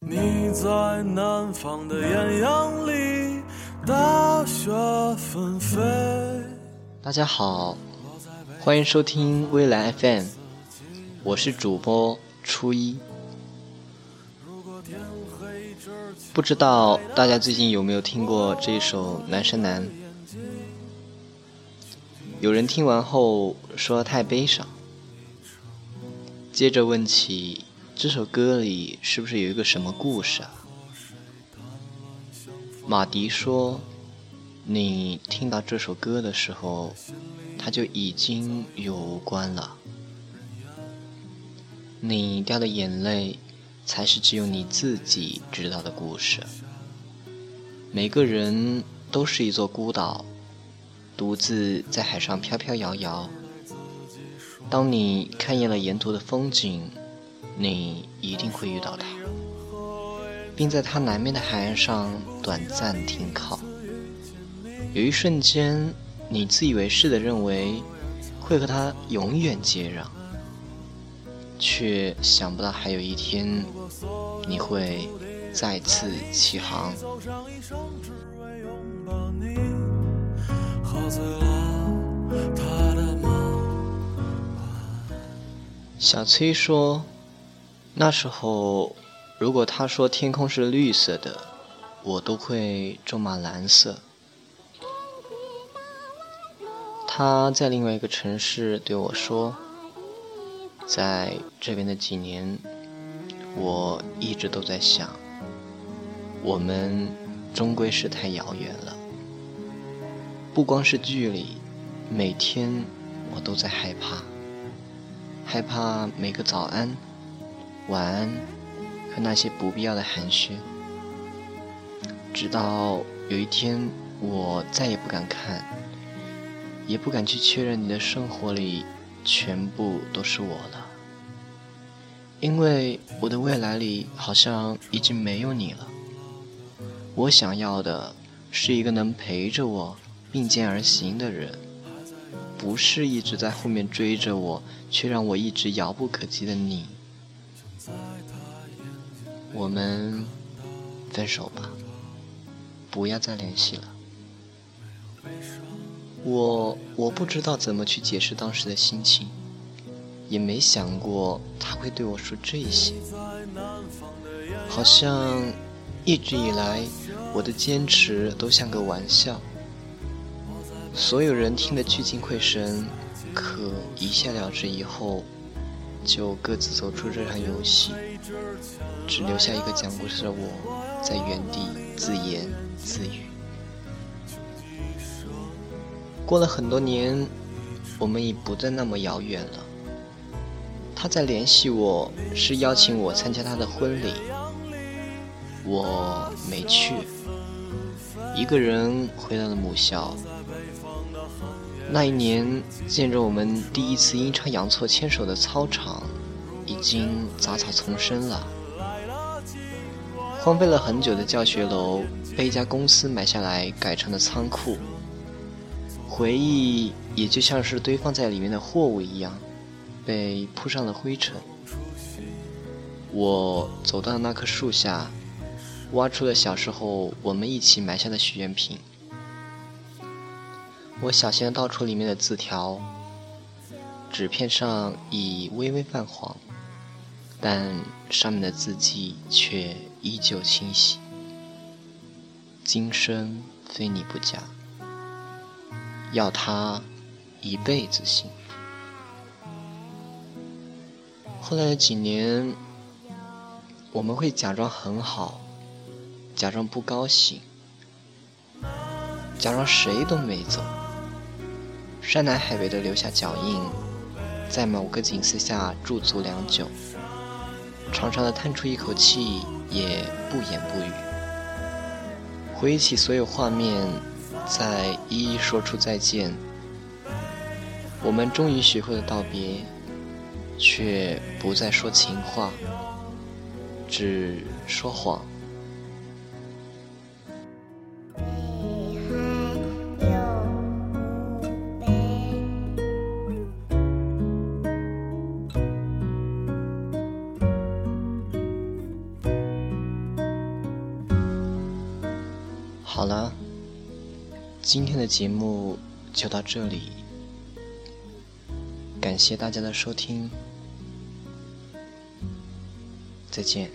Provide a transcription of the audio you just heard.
你在南方的艳阳里，大雪纷飞。大家好，欢迎收听未来 FM，我是主播初一。不知道大家最近有没有听过这一首《南山南》？有人听完后说太悲伤，接着问起这首歌里是不是有一个什么故事啊？马迪说，你听到这首歌的时候，它就已经有关了。你掉的眼泪，才是只有你自己知道的故事。每个人都是一座孤岛。独自在海上飘飘摇摇。当你看厌了沿途的风景，你一定会遇到他，并在他南面的海岸上短暂停靠。有一瞬间，你自以为是的认为会和他永远接壤，却想不到还有一天你会再次起航。小崔说：“那时候，如果他说天空是绿色的，我都会咒骂蓝色。”他在另外一个城市对我说：“在这边的几年，我一直都在想，我们终归是太遥远了。不光是距离，每天我都在害怕。”害怕每个早安、晚安和那些不必要的寒暄，直到有一天我再也不敢看，也不敢去确认你的生活里全部都是我了，因为我的未来里好像已经没有你了。我想要的是一个能陪着我并肩而行的人。不是一直在后面追着我，却让我一直遥不可及的你。我们分手吧，不要再联系了。我我不知道怎么去解释当时的心情，也没想过他会对我说这些。好像一直以来我的坚持都像个玩笑。所有人听得聚精会神，可一笑了之以后，就各自走出这场游戏，只留下一个讲故事的我在原地自言自语。过了很多年，我们已不再那么遥远了。他在联系我，是邀请我参加他的婚礼，我没去，一个人回到了母校。那一年，见着我们第一次阴差阳错牵手的操场，已经杂草丛生了。荒废了很久的教学楼，被一家公司买下来改成了仓库。回忆也就像是堆放在里面的货物一样，被铺上了灰尘。我走到那棵树下，挖出了小时候我们一起埋下的许愿瓶。我小心地倒出里面的字条，纸片上已微微泛黄，但上面的字迹却依旧清晰。今生非你不嫁，要他一辈子幸福。后来的几年，我们会假装很好，假装不高兴，假装谁都没走。山南海北的留下脚印，在某个景色下驻足良久，长长的叹出一口气，也不言不语。回忆起所有画面，再一一说出再见。我们终于学会了道别，却不再说情话，只说谎。好了，今天的节目就到这里，感谢大家的收听，再见。